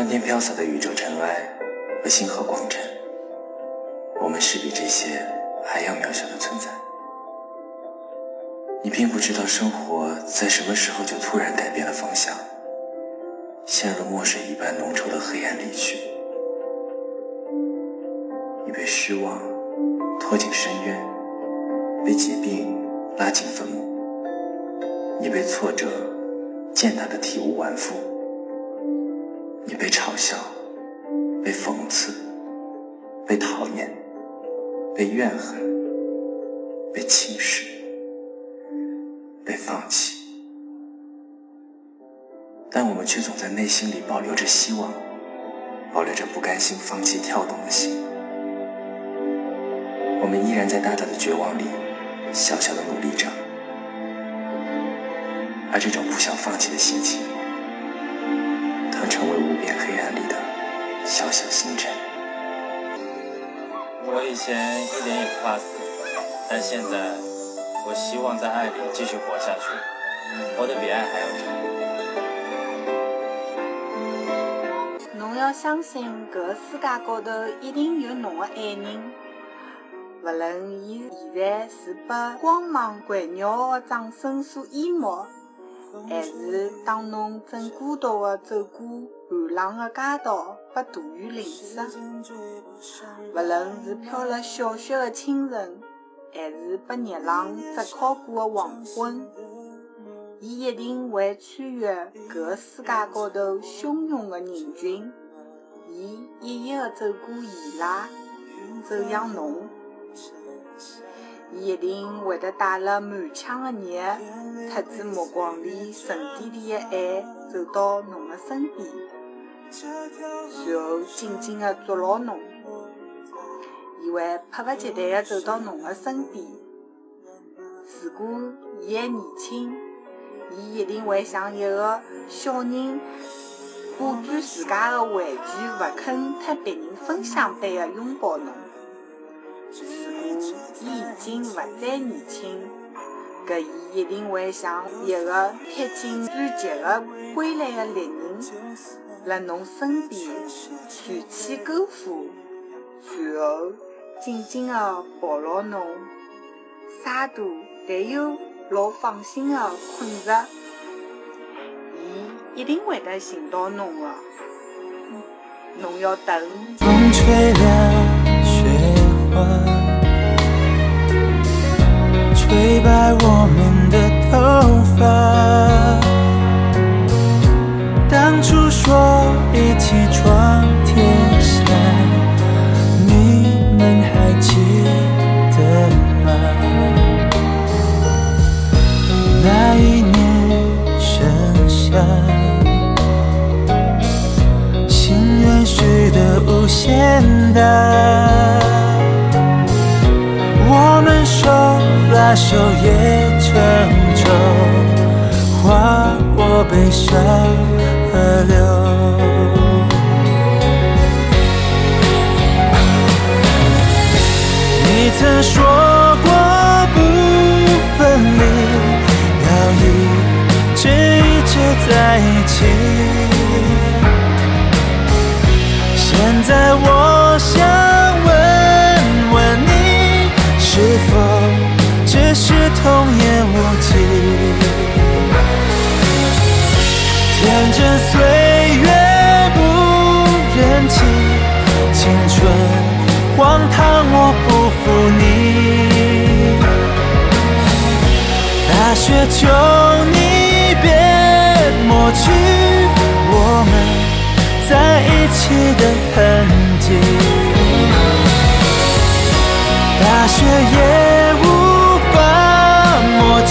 漫天飘洒的宇宙尘埃和星河光尘，我们是比这些还要渺小的存在。你并不知道生活在什么时候就突然改变了方向，陷入墨水一般浓稠的黑暗里去。你被失望拖进深渊，被疾病拉进坟墓。你被挫折践踏得体无完肤，你被嘲笑，被讽刺，被讨厌，被怨恨，被轻视。被放弃，但我们却总在内心里保留着希望，保留着不甘心放弃跳动的心。我们依然在大大的绝望里，小小的努力着，而这种不想放弃的心情，它成为无边黑暗里的小小星辰。我以前一点也不怕死，但现在。我希望在爱里继续活下去，活得比爱还要长。侬要相信，搿个世界高头一定有侬的爱人，勿论伊现在是被光芒环绕的掌声所淹没，还是当侬正孤独的走过寒冷的街道，被大雨淋湿；勿论是飘了小雪的清晨。还是被热浪炙烤过的黄昏，伊一定会穿越搿个世界高头汹涌的人群，伊一一地走过伊拉，走向侬。伊一定会得带了满腔的热，特子目光里沉甸甸的爱，走到侬的身边，然后紧紧地捉牢侬。伊会迫不及待地走到侬的身边。如果伊还年轻，伊一定会像一个小人把住自家的玩具勿肯和别人分享般的拥抱侬。如果伊已经勿再年轻，搿伊一定会像一个披荆斩棘的归来的猎人，辣侬身边传起篝火，然后。紧紧地抱牢侬，洒脱但又老放心地困着，伊一定会得寻到侬的，侬要等。风吹凉雪花，吹白我们简单。我们手拉手也成舟，划过悲伤河流。你曾说过不分离，要一直一直在一起。现在我想问问你，是否只是童言无忌？天真岁月不忍欺，青春。荒唐，我不负你。大雪，求的痕迹。大雪也无法抹去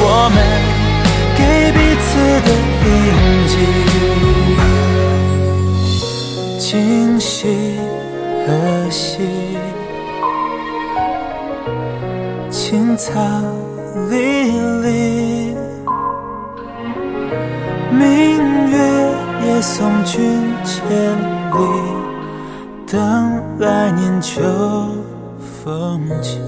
我们给彼此的印记。清晰。可惜，青草离离，送君千里，等来年秋风起。